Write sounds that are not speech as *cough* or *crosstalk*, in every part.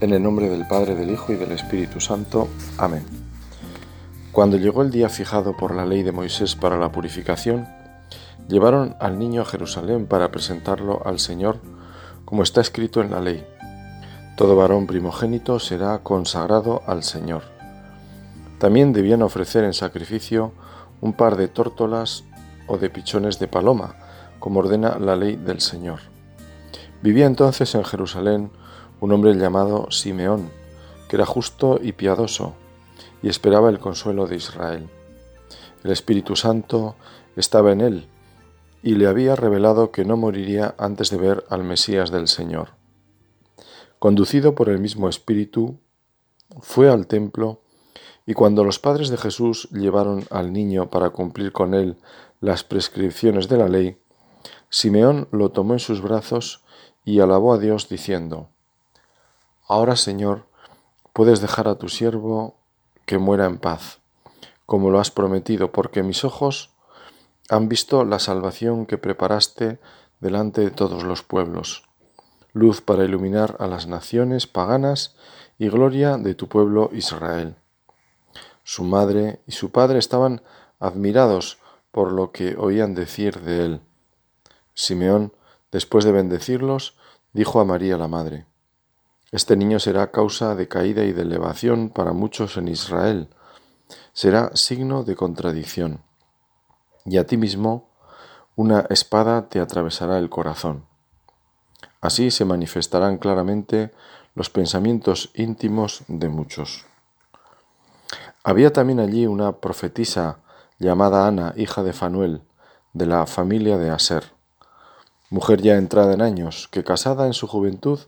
En el nombre del Padre, del Hijo y del Espíritu Santo. Amén. Cuando llegó el día fijado por la ley de Moisés para la purificación, llevaron al niño a Jerusalén para presentarlo al Señor, como está escrito en la ley. Todo varón primogénito será consagrado al Señor. También debían ofrecer en sacrificio un par de tórtolas o de pichones de paloma, como ordena la ley del Señor. Vivía entonces en Jerusalén un hombre llamado Simeón, que era justo y piadoso, y esperaba el consuelo de Israel. El Espíritu Santo estaba en él, y le había revelado que no moriría antes de ver al Mesías del Señor. Conducido por el mismo Espíritu, fue al templo, y cuando los padres de Jesús llevaron al niño para cumplir con él las prescripciones de la ley, Simeón lo tomó en sus brazos y alabó a Dios diciendo, Ahora, Señor, puedes dejar a tu siervo que muera en paz, como lo has prometido, porque mis ojos han visto la salvación que preparaste delante de todos los pueblos, luz para iluminar a las naciones paganas y gloria de tu pueblo Israel. Su madre y su padre estaban admirados por lo que oían decir de él. Simeón, después de bendecirlos, dijo a María la madre, este niño será causa de caída y de elevación para muchos en Israel. Será signo de contradicción. Y a ti mismo una espada te atravesará el corazón. Así se manifestarán claramente los pensamientos íntimos de muchos. Había también allí una profetisa llamada Ana, hija de Fanuel, de la familia de Aser, mujer ya entrada en años, que casada en su juventud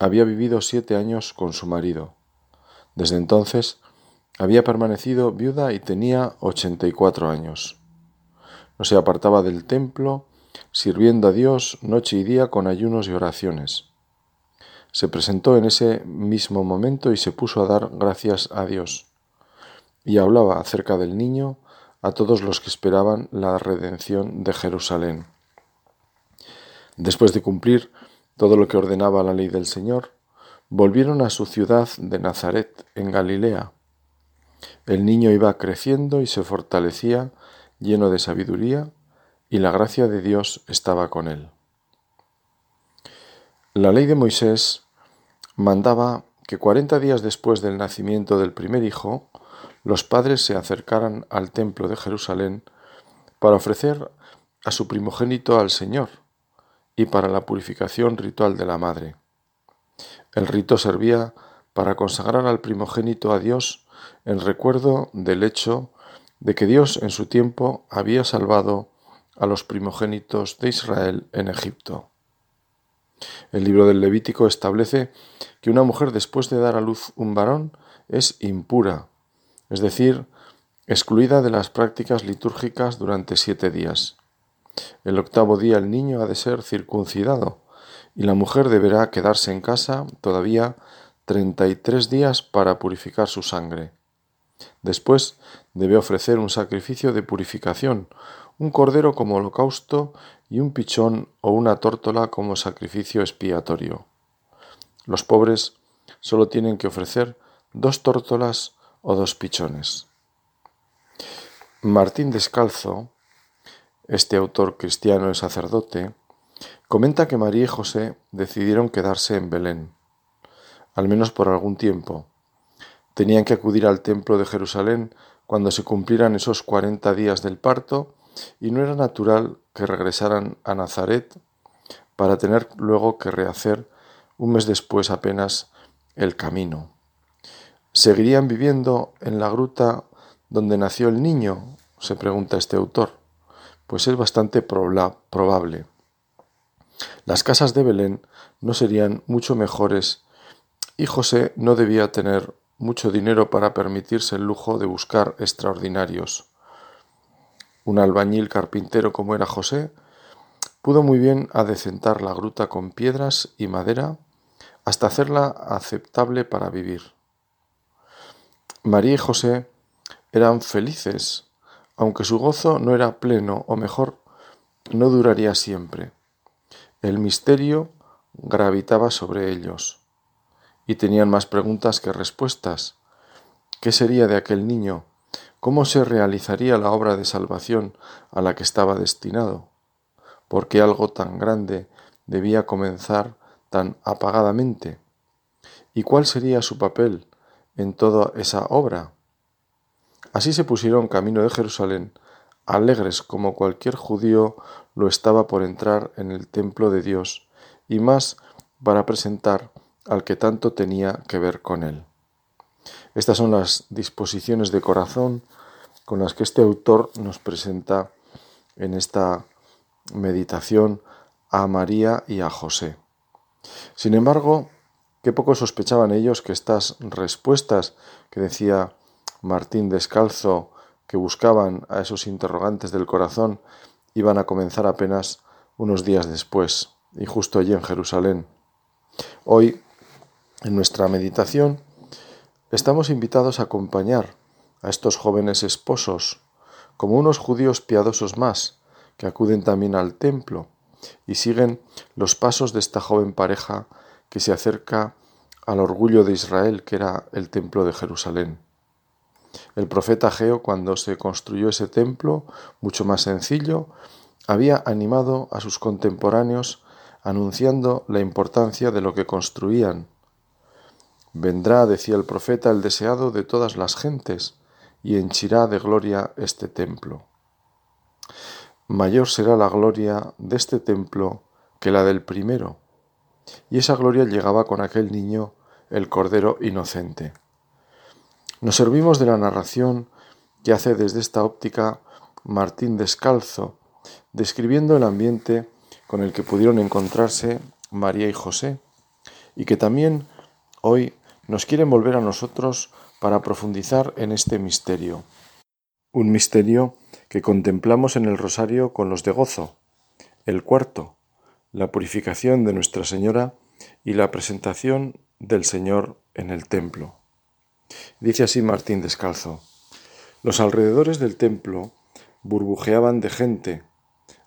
había vivido siete años con su marido. Desde entonces había permanecido viuda y tenía ochenta y cuatro años. No se apartaba del templo, sirviendo a Dios noche y día con ayunos y oraciones. Se presentó en ese mismo momento y se puso a dar gracias a Dios, y hablaba acerca del niño a todos los que esperaban la redención de Jerusalén. Después de cumplir todo lo que ordenaba la ley del Señor, volvieron a su ciudad de Nazaret, en Galilea. El niño iba creciendo y se fortalecía, lleno de sabiduría, y la gracia de Dios estaba con él. La ley de Moisés mandaba que cuarenta días después del nacimiento del primer hijo, los padres se acercaran al templo de Jerusalén para ofrecer a su primogénito al Señor, y para la purificación ritual de la madre. El rito servía para consagrar al primogénito a Dios en recuerdo del hecho de que Dios en su tiempo había salvado a los primogénitos de Israel en Egipto. El libro del Levítico establece que una mujer después de dar a luz un varón es impura, es decir, excluida de las prácticas litúrgicas durante siete días. El octavo día el niño ha de ser circuncidado y la mujer deberá quedarse en casa todavía treinta y tres días para purificar su sangre. Después debe ofrecer un sacrificio de purificación, un cordero como holocausto y un pichón o una tórtola como sacrificio expiatorio. Los pobres solo tienen que ofrecer dos tórtolas o dos pichones. Martín Descalzo este autor cristiano y sacerdote, comenta que María y José decidieron quedarse en Belén, al menos por algún tiempo. Tenían que acudir al templo de Jerusalén cuando se cumplieran esos cuarenta días del parto y no era natural que regresaran a Nazaret para tener luego que rehacer un mes después apenas el camino. ¿Seguirían viviendo en la gruta donde nació el niño? se pregunta este autor pues es bastante probable. Las casas de Belén no serían mucho mejores y José no debía tener mucho dinero para permitirse el lujo de buscar extraordinarios. Un albañil carpintero como era José pudo muy bien adecentar la gruta con piedras y madera hasta hacerla aceptable para vivir. María y José eran felices aunque su gozo no era pleno, o mejor, no duraría siempre. El misterio gravitaba sobre ellos, y tenían más preguntas que respuestas. ¿Qué sería de aquel niño? ¿Cómo se realizaría la obra de salvación a la que estaba destinado? ¿Por qué algo tan grande debía comenzar tan apagadamente? ¿Y cuál sería su papel en toda esa obra? Así se pusieron camino de Jerusalén, alegres como cualquier judío lo estaba por entrar en el templo de Dios, y más para presentar al que tanto tenía que ver con él. Estas son las disposiciones de corazón con las que este autor nos presenta en esta meditación a María y a José. Sin embargo, qué poco sospechaban ellos que estas respuestas que decía Martín Descalzo que buscaban a esos interrogantes del corazón iban a comenzar apenas unos días después, y justo allí en Jerusalén. Hoy, en nuestra meditación, estamos invitados a acompañar a estos jóvenes esposos como unos judíos piadosos más, que acuden también al templo y siguen los pasos de esta joven pareja que se acerca al orgullo de Israel, que era el templo de Jerusalén. El profeta Geo, cuando se construyó ese templo, mucho más sencillo, había animado a sus contemporáneos anunciando la importancia de lo que construían. Vendrá, decía el profeta, el deseado de todas las gentes, y henchirá de gloria este templo. Mayor será la gloria de este templo que la del primero, y esa gloria llegaba con aquel niño, el Cordero Inocente. Nos servimos de la narración que hace desde esta óptica Martín Descalzo, describiendo el ambiente con el que pudieron encontrarse María y José, y que también hoy nos quieren volver a nosotros para profundizar en este misterio. Un misterio que contemplamos en el rosario con los de gozo, el cuarto, la purificación de Nuestra Señora y la presentación del Señor en el templo. Dice así Martín Descalzo. Los alrededores del templo burbujeaban de gente,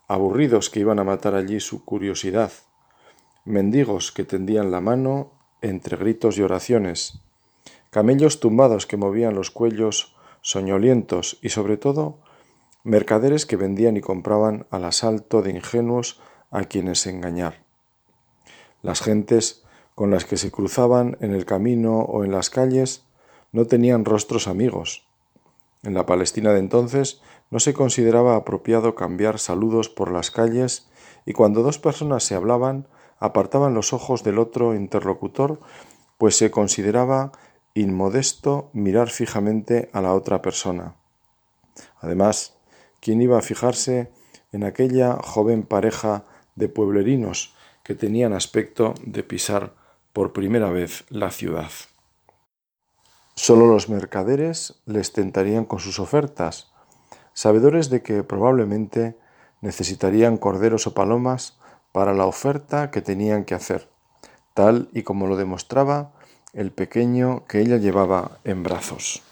aburridos que iban a matar allí su curiosidad, mendigos que tendían la mano entre gritos y oraciones, camellos tumbados que movían los cuellos soñolientos y sobre todo mercaderes que vendían y compraban al asalto de ingenuos a quienes engañar. Las gentes con las que se cruzaban en el camino o en las calles no tenían rostros amigos. En la Palestina de entonces no se consideraba apropiado cambiar saludos por las calles y cuando dos personas se hablaban apartaban los ojos del otro interlocutor, pues se consideraba inmodesto mirar fijamente a la otra persona. Además, ¿quién iba a fijarse en aquella joven pareja de pueblerinos que tenían aspecto de pisar por primera vez la ciudad? Solo los mercaderes les tentarían con sus ofertas, sabedores de que probablemente necesitarían corderos o palomas para la oferta que tenían que hacer, tal y como lo demostraba el pequeño que ella llevaba en brazos.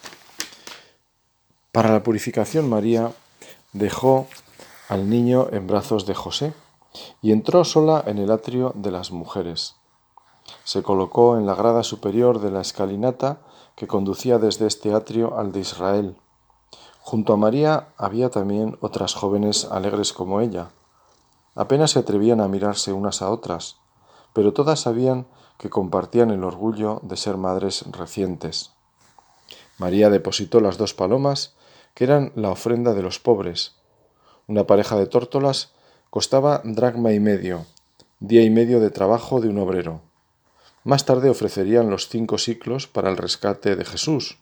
Para la purificación María dejó al niño en brazos de José y entró sola en el atrio de las mujeres. Se colocó en la grada superior de la escalinata que conducía desde este atrio al de Israel. Junto a María había también otras jóvenes alegres como ella. Apenas se atrevían a mirarse unas a otras, pero todas sabían que compartían el orgullo de ser madres recientes. María depositó las dos palomas, que eran la ofrenda de los pobres. Una pareja de tórtolas costaba dracma y medio, día y medio de trabajo de un obrero. Más tarde ofrecerían los cinco ciclos para el rescate de Jesús,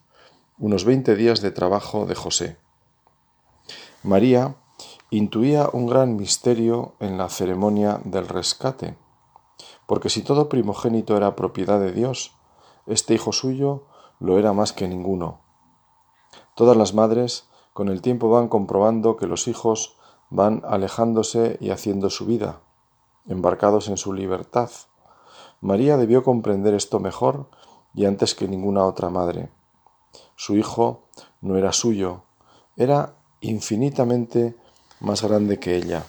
unos veinte días de trabajo de José. María intuía un gran misterio en la ceremonia del rescate, porque si todo primogénito era propiedad de Dios, este hijo suyo lo era más que ninguno. Todas las madres con el tiempo van comprobando que los hijos van alejándose y haciendo su vida, embarcados en su libertad, María debió comprender esto mejor y antes que ninguna otra madre. Su hijo no era suyo, era infinitamente más grande que ella.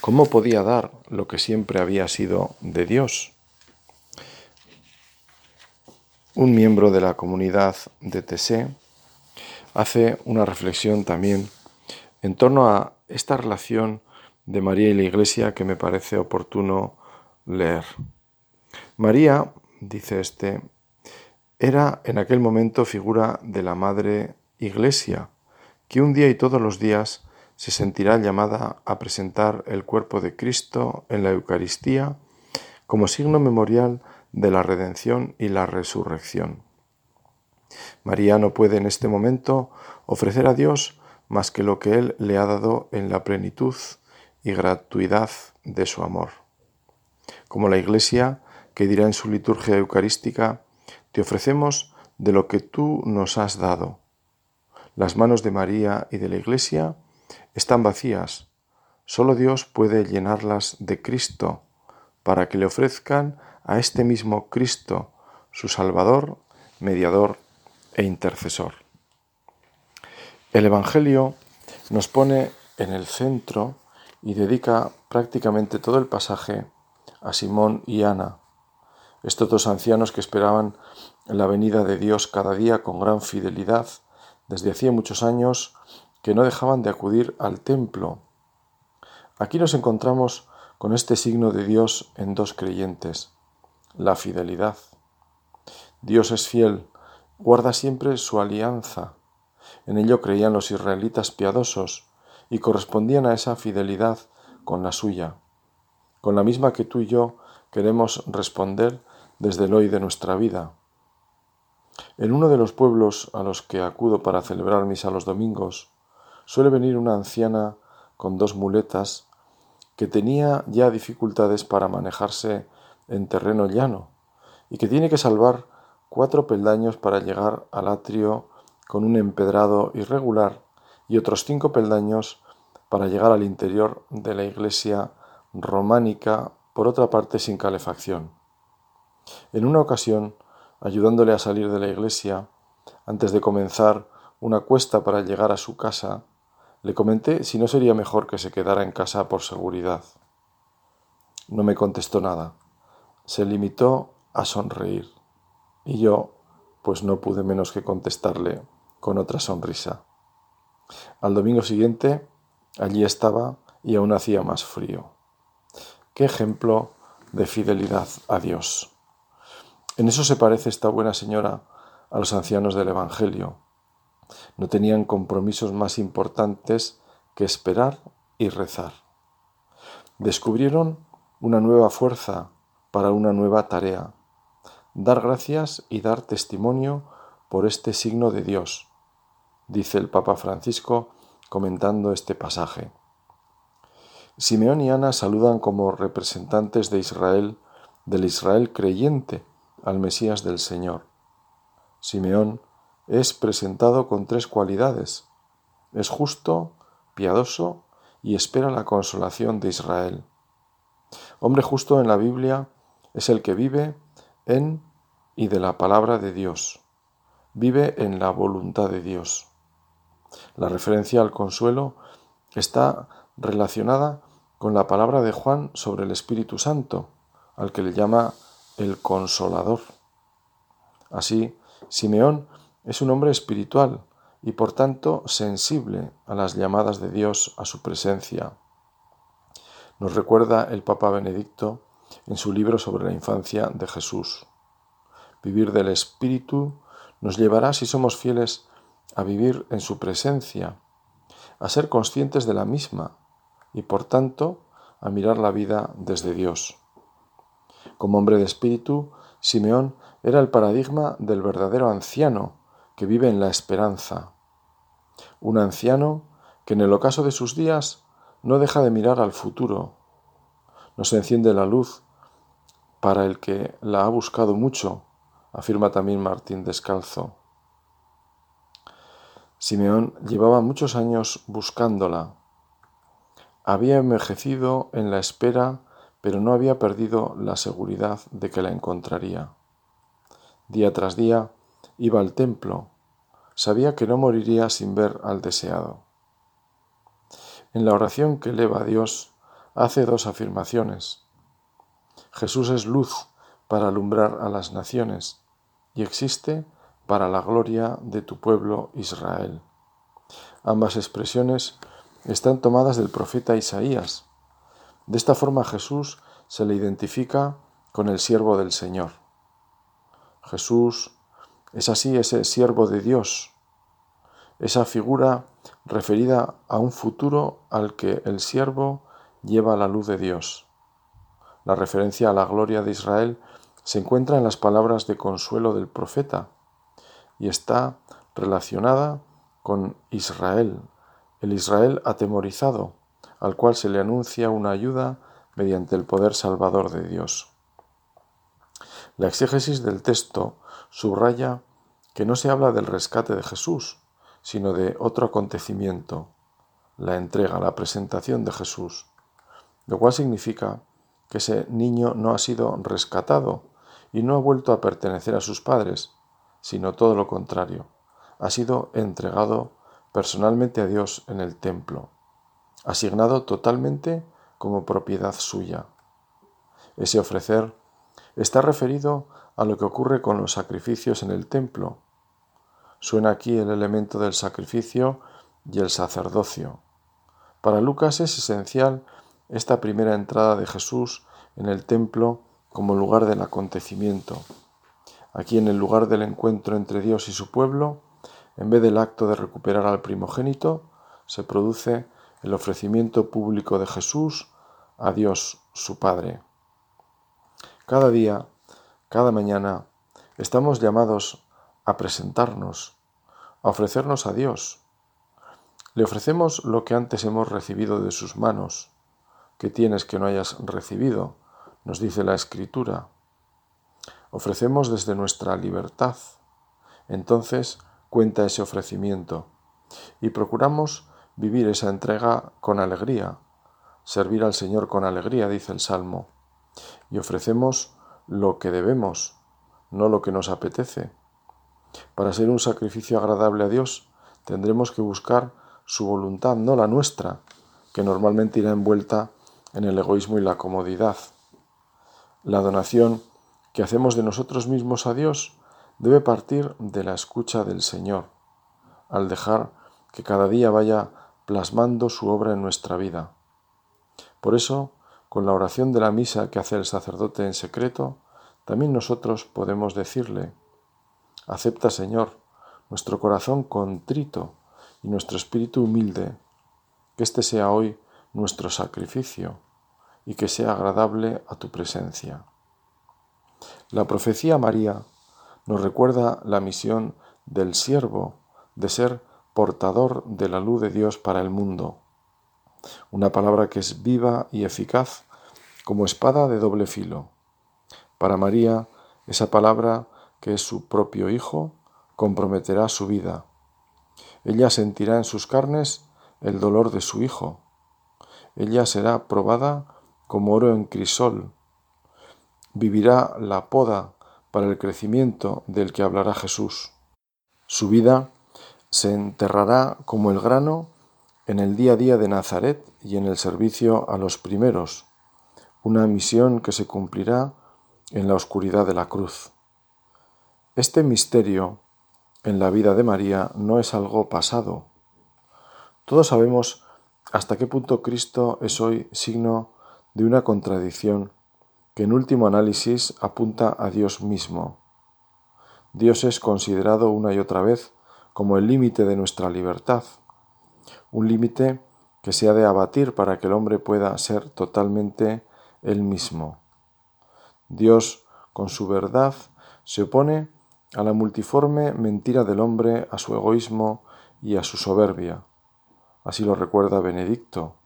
¿Cómo podía dar lo que siempre había sido de Dios? un miembro de la comunidad de Tessé hace una reflexión también en torno a esta relación de María y la Iglesia que me parece oportuno leer. María, dice este, era en aquel momento figura de la Madre Iglesia, que un día y todos los días se sentirá llamada a presentar el cuerpo de Cristo en la Eucaristía como signo memorial de la redención y la resurrección. María no puede en este momento ofrecer a Dios más que lo que Él le ha dado en la plenitud y gratuidad de su amor. Como la Iglesia, que dirá en su liturgia eucarística, te ofrecemos de lo que tú nos has dado. Las manos de María y de la Iglesia están vacías. Solo Dios puede llenarlas de Cristo para que le ofrezcan a este mismo Cristo, su Salvador, mediador e intercesor. El Evangelio nos pone en el centro y dedica prácticamente todo el pasaje a Simón y Ana, estos dos ancianos que esperaban la venida de Dios cada día con gran fidelidad desde hacía muchos años que no dejaban de acudir al templo. Aquí nos encontramos con este signo de Dios en dos creyentes, la fidelidad. Dios es fiel, guarda siempre su alianza. En ello creían los israelitas piadosos y correspondían a esa fidelidad con la suya, con la misma que tú y yo queremos responder desde el hoy de nuestra vida. En uno de los pueblos a los que acudo para celebrar misa los domingos, suele venir una anciana con dos muletas que tenía ya dificultades para manejarse en terreno llano y que tiene que salvar cuatro peldaños para llegar al atrio con un empedrado irregular y otros cinco peldaños para llegar al interior de la iglesia románica, por otra parte sin calefacción. En una ocasión, ayudándole a salir de la iglesia, antes de comenzar una cuesta para llegar a su casa, le comenté si no sería mejor que se quedara en casa por seguridad. No me contestó nada. Se limitó a sonreír. Y yo, pues no pude menos que contestarle con otra sonrisa. Al domingo siguiente, allí estaba y aún hacía más frío. Qué ejemplo de fidelidad a Dios. En eso se parece esta buena señora a los ancianos del Evangelio. No tenían compromisos más importantes que esperar y rezar. Descubrieron una nueva fuerza para una nueva tarea, dar gracias y dar testimonio por este signo de Dios, dice el Papa Francisco comentando este pasaje. Simeón y Ana saludan como representantes de Israel, del Israel creyente, al Mesías del Señor. Simeón es presentado con tres cualidades. Es justo, piadoso y espera la consolación de Israel. Hombre justo en la Biblia es el que vive en y de la palabra de Dios. Vive en la voluntad de Dios. La referencia al consuelo está relacionada con la palabra de Juan sobre el Espíritu Santo, al que le llama el consolador. Así, Simeón es un hombre espiritual y por tanto sensible a las llamadas de Dios a su presencia. Nos recuerda el Papa Benedicto en su libro sobre la infancia de Jesús. Vivir del Espíritu nos llevará, si somos fieles, a vivir en su presencia, a ser conscientes de la misma y por tanto a mirar la vida desde Dios. Como hombre de espíritu, Simeón era el paradigma del verdadero anciano que vive en la esperanza. Un anciano que en el ocaso de sus días no deja de mirar al futuro. Nos enciende la luz para el que la ha buscado mucho, afirma también Martín Descalzo. Simeón llevaba muchos años buscándola. Había envejecido en la espera pero no había perdido la seguridad de que la encontraría. Día tras día iba al templo, sabía que no moriría sin ver al deseado. En la oración que eleva a Dios hace dos afirmaciones. Jesús es luz para alumbrar a las naciones y existe para la gloria de tu pueblo Israel. Ambas expresiones están tomadas del profeta Isaías. De esta forma Jesús se le identifica con el siervo del Señor. Jesús es así ese siervo de Dios, esa figura referida a un futuro al que el siervo lleva la luz de Dios. La referencia a la gloria de Israel se encuentra en las palabras de consuelo del profeta y está relacionada con Israel, el Israel atemorizado, al cual se le anuncia una ayuda mediante el poder salvador de Dios. La exégesis del texto subraya que no se habla del rescate de Jesús, sino de otro acontecimiento, la entrega, la presentación de Jesús, lo cual significa que ese niño no ha sido rescatado y no ha vuelto a pertenecer a sus padres, sino todo lo contrario, ha sido entregado personalmente a Dios en el templo, asignado totalmente como propiedad suya. Ese ofrecer está referido a lo que ocurre con los sacrificios en el templo. Suena aquí el elemento del sacrificio y el sacerdocio. Para Lucas es esencial esta primera entrada de Jesús en el templo como lugar del acontecimiento. Aquí en el lugar del encuentro entre Dios y su pueblo, en vez del acto de recuperar al primogénito, se produce el ofrecimiento público de Jesús a Dios su Padre. Cada día, cada mañana, estamos llamados a presentarnos, a ofrecernos a Dios. Le ofrecemos lo que antes hemos recibido de sus manos. que tienes que no hayas recibido? Nos dice la Escritura. Ofrecemos desde nuestra libertad. Entonces cuenta ese ofrecimiento y procuramos vivir esa entrega con alegría, servir al Señor con alegría, dice el Salmo y ofrecemos lo que debemos, no lo que nos apetece. Para ser un sacrificio agradable a Dios, tendremos que buscar su voluntad, no la nuestra, que normalmente irá envuelta en el egoísmo y la comodidad. La donación que hacemos de nosotros mismos a Dios debe partir de la escucha del Señor, al dejar que cada día vaya plasmando su obra en nuestra vida. Por eso, con la oración de la misa que hace el sacerdote en secreto, también nosotros podemos decirle, acepta Señor nuestro corazón contrito y nuestro espíritu humilde, que este sea hoy nuestro sacrificio y que sea agradable a tu presencia. La profecía María nos recuerda la misión del siervo de ser portador de la luz de Dios para el mundo una palabra que es viva y eficaz como espada de doble filo. Para María, esa palabra, que es su propio Hijo, comprometerá su vida. Ella sentirá en sus carnes el dolor de su Hijo. Ella será probada como oro en crisol. Vivirá la poda para el crecimiento del que hablará Jesús. Su vida se enterrará como el grano en el día a día de Nazaret y en el servicio a los primeros, una misión que se cumplirá en la oscuridad de la cruz. Este misterio en la vida de María no es algo pasado. Todos sabemos hasta qué punto Cristo es hoy signo de una contradicción que en último análisis apunta a Dios mismo. Dios es considerado una y otra vez como el límite de nuestra libertad, un límite que se ha de abatir para que el hombre pueda ser totalmente él mismo. Dios, con su verdad, se opone a la multiforme mentira del hombre, a su egoísmo y a su soberbia. Así lo recuerda Benedicto,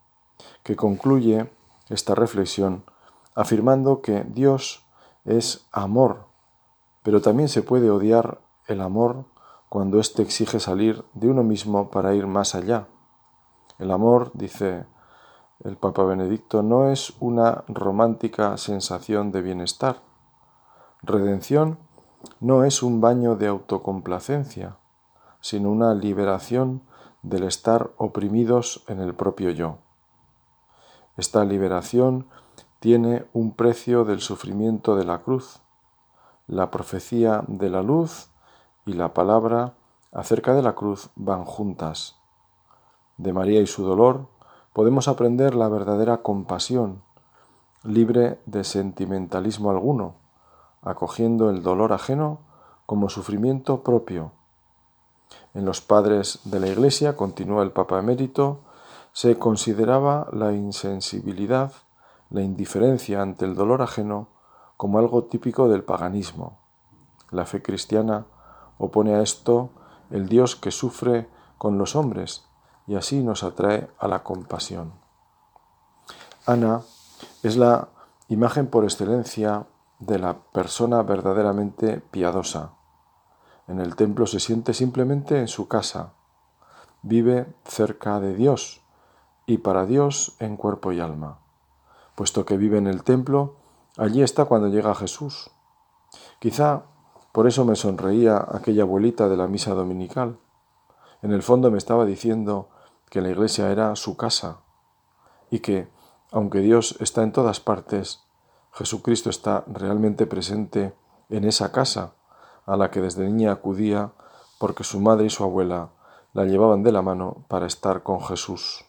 que concluye esta reflexión afirmando que Dios es amor, pero también se puede odiar el amor cuando éste exige salir de uno mismo para ir más allá. El amor, dice el Papa Benedicto, no es una romántica sensación de bienestar. Redención no es un baño de autocomplacencia, sino una liberación del estar oprimidos en el propio yo. Esta liberación tiene un precio del sufrimiento de la cruz. la profecía de la luz y la palabra acerca de la cruz van juntas. De María y su dolor podemos aprender la verdadera compasión, libre de sentimentalismo alguno, acogiendo el dolor ajeno como sufrimiento propio. En los padres de la Iglesia, continúa el Papa emérito, se consideraba la insensibilidad, la indiferencia ante el dolor ajeno como algo típico del paganismo. La fe cristiana opone a esto el Dios que sufre con los hombres y así nos atrae a la compasión. Ana es la imagen por excelencia de la persona verdaderamente piadosa. En el templo se siente simplemente en su casa, vive cerca de Dios y para Dios en cuerpo y alma. Puesto que vive en el templo, allí está cuando llega Jesús. Quizá por eso me sonreía aquella abuelita de la misa dominical. En el fondo me estaba diciendo que la iglesia era su casa y que, aunque Dios está en todas partes, Jesucristo está realmente presente en esa casa a la que desde niña acudía porque su madre y su abuela la llevaban de la mano para estar con Jesús.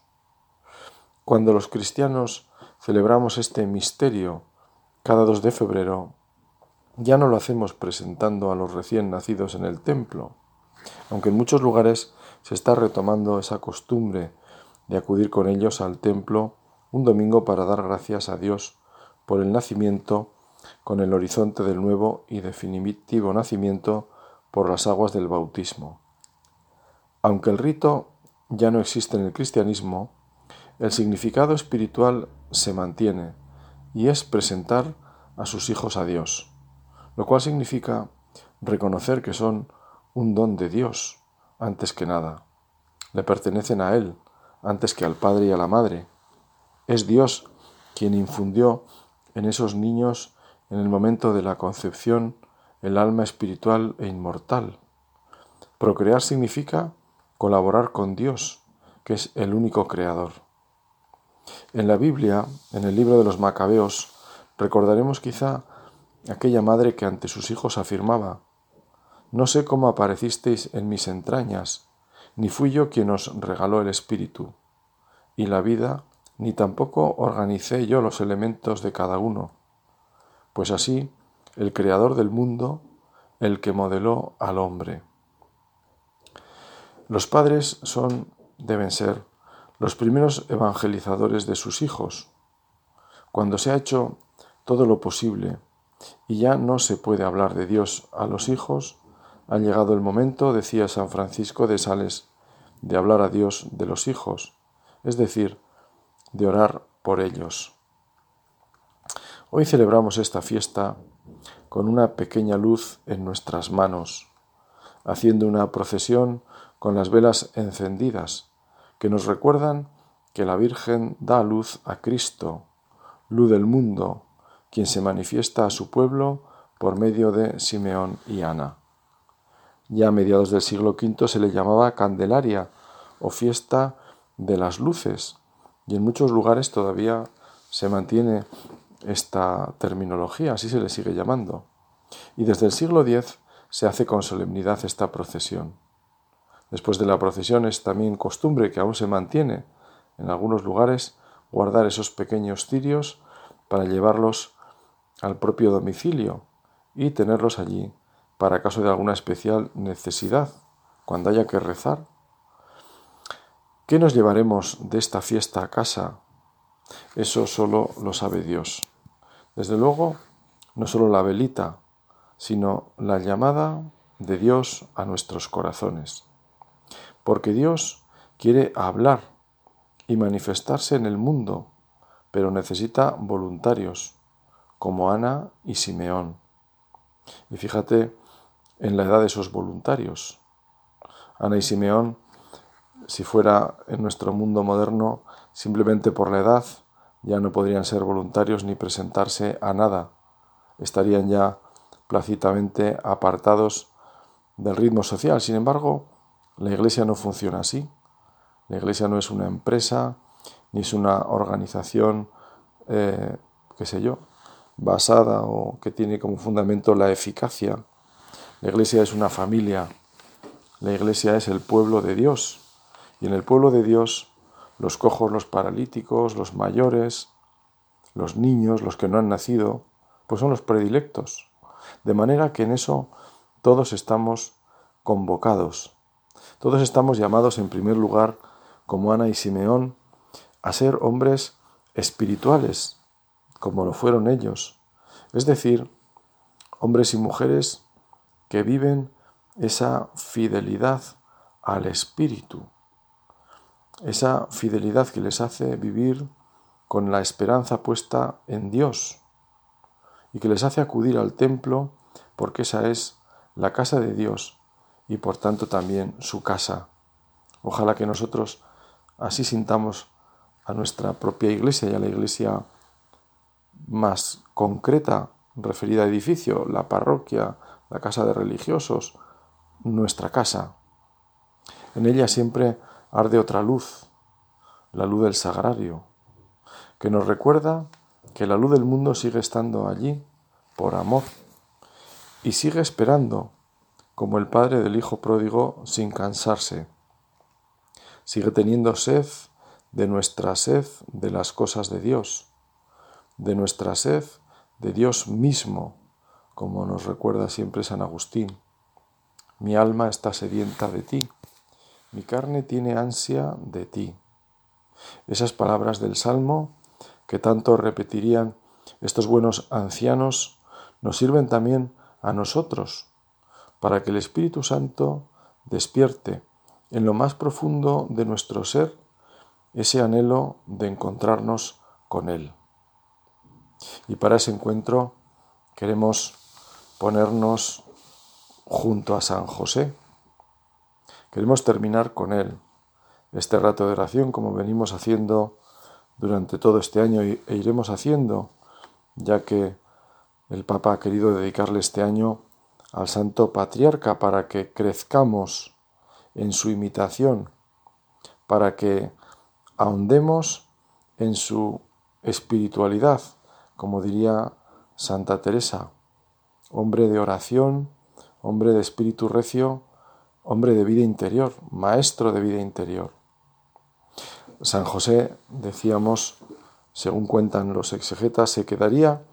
Cuando los cristianos celebramos este misterio cada 2 de febrero, ya no lo hacemos presentando a los recién nacidos en el templo, aunque en muchos lugares se está retomando esa costumbre de acudir con ellos al templo un domingo para dar gracias a Dios por el nacimiento con el horizonte del nuevo y definitivo nacimiento por las aguas del bautismo. Aunque el rito ya no existe en el cristianismo, el significado espiritual se mantiene y es presentar a sus hijos a Dios lo cual significa reconocer que son un don de Dios antes que nada. Le pertenecen a Él antes que al Padre y a la Madre. Es Dios quien infundió en esos niños en el momento de la concepción el alma espiritual e inmortal. Procrear significa colaborar con Dios, que es el único creador. En la Biblia, en el libro de los Macabeos, recordaremos quizá aquella madre que ante sus hijos afirmaba, No sé cómo aparecisteis en mis entrañas, ni fui yo quien os regaló el espíritu, y la vida, ni tampoco organicé yo los elementos de cada uno, pues así el creador del mundo, el que modeló al hombre. Los padres son, deben ser, los primeros evangelizadores de sus hijos. Cuando se ha hecho todo lo posible y ya no se puede hablar de Dios a los hijos, ha llegado el momento, decía San Francisco de Sales, de hablar a Dios de los hijos, es decir, de orar por ellos. Hoy celebramos esta fiesta con una pequeña luz en nuestras manos, haciendo una procesión con las velas encendidas, que nos recuerdan que la Virgen da luz a Cristo, luz del mundo, quien se manifiesta a su pueblo por medio de Simeón y Ana. Ya a mediados del siglo V se le llamaba Candelaria o fiesta de las luces y en muchos lugares todavía se mantiene esta terminología, así se le sigue llamando. Y desde el siglo X se hace con solemnidad esta procesión. Después de la procesión es también costumbre que aún se mantiene en algunos lugares guardar esos pequeños cirios para llevarlos al propio domicilio y tenerlos allí para caso de alguna especial necesidad, cuando haya que rezar. ¿Qué nos llevaremos de esta fiesta a casa? Eso solo lo sabe Dios. Desde luego, no solo la velita, sino la llamada de Dios a nuestros corazones. Porque Dios quiere hablar y manifestarse en el mundo, pero necesita voluntarios como Ana y Simeón. Y fíjate en la edad de esos voluntarios. Ana y Simeón, si fuera en nuestro mundo moderno, simplemente por la edad, ya no podrían ser voluntarios ni presentarse a nada. Estarían ya plácidamente apartados del ritmo social. Sin embargo, la Iglesia no funciona así. La Iglesia no es una empresa, ni es una organización, eh, qué sé yo, basada o que tiene como fundamento la eficacia. La iglesia es una familia, la iglesia es el pueblo de Dios y en el pueblo de Dios los cojos, los paralíticos, los mayores, los niños, los que no han nacido, pues son los predilectos. De manera que en eso todos estamos convocados. Todos estamos llamados en primer lugar, como Ana y Simeón, a ser hombres espirituales, como lo fueron ellos. Es decir, hombres y mujeres que viven esa fidelidad al Espíritu, esa fidelidad que les hace vivir con la esperanza puesta en Dios y que les hace acudir al templo porque esa es la casa de Dios y por tanto también su casa. Ojalá que nosotros así sintamos a nuestra propia iglesia y a la iglesia más concreta referida a edificio, la parroquia, la casa de religiosos, nuestra casa. En ella siempre arde otra luz, la luz del sagrario, que nos recuerda que la luz del mundo sigue estando allí por amor y sigue esperando como el padre del hijo pródigo sin cansarse. Sigue teniendo sed de nuestra sed de las cosas de Dios, de nuestra sed de Dios mismo, como nos recuerda siempre San Agustín. Mi alma está sedienta de ti, mi carne tiene ansia de ti. Esas palabras del Salmo que tanto repetirían estos buenos ancianos nos sirven también a nosotros para que el Espíritu Santo despierte en lo más profundo de nuestro ser ese anhelo de encontrarnos con Él. Y para ese encuentro queremos ponernos junto a San José. Queremos terminar con Él este rato de oración como venimos haciendo durante todo este año e iremos haciendo, ya que el Papa ha querido dedicarle este año al Santo Patriarca para que crezcamos en su imitación, para que ahondemos en su espiritualidad, como diría Santa Teresa, hombre de oración, hombre de espíritu recio, hombre de vida interior, maestro de vida interior. San José, decíamos, según cuentan los exegetas, se quedaría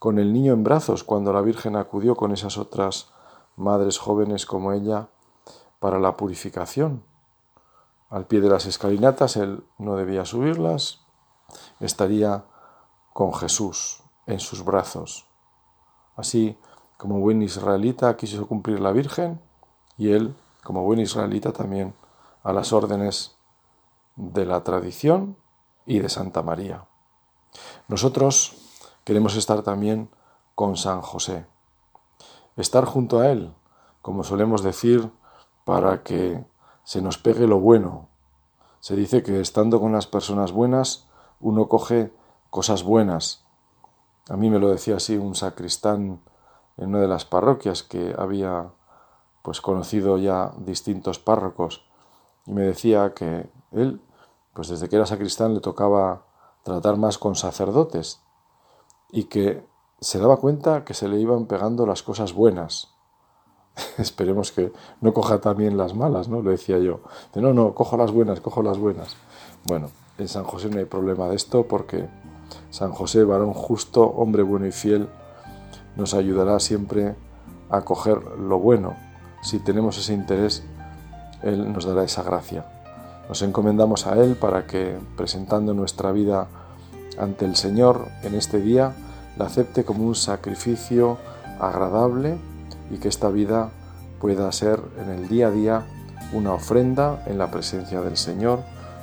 con el niño en brazos cuando la Virgen acudió con esas otras madres jóvenes como ella para la purificación al pie de las escalinatas, él no debía subirlas, estaría con Jesús en sus brazos. Así como buen israelita quiso cumplir la Virgen y él, como buen israelita, también a las órdenes de la tradición y de Santa María. Nosotros queremos estar también con San José, estar junto a él, como solemos decir, para que se nos pegue lo bueno. Se dice que estando con las personas buenas, uno coge cosas buenas. A mí me lo decía así un sacristán en una de las parroquias que había pues conocido ya distintos párrocos y me decía que él pues desde que era sacristán le tocaba tratar más con sacerdotes y que se daba cuenta que se le iban pegando las cosas buenas *laughs* Esperemos que no coja también las malas, ¿no? Le decía yo. No, no, cojo las buenas, cojo las buenas. Bueno, en San José no hay problema de esto porque San José, varón justo, hombre bueno y fiel, nos ayudará siempre a coger lo bueno. Si tenemos ese interés, Él nos dará esa gracia. Nos encomendamos a Él para que, presentando nuestra vida ante el Señor en este día, la acepte como un sacrificio agradable y que esta vida pueda ser en el día a día una ofrenda en la presencia del Señor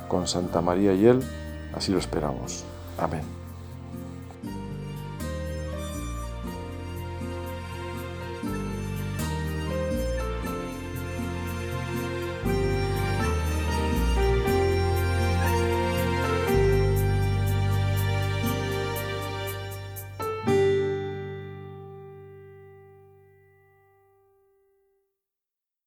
con Santa María y Él. Así lo esperamos. Amén.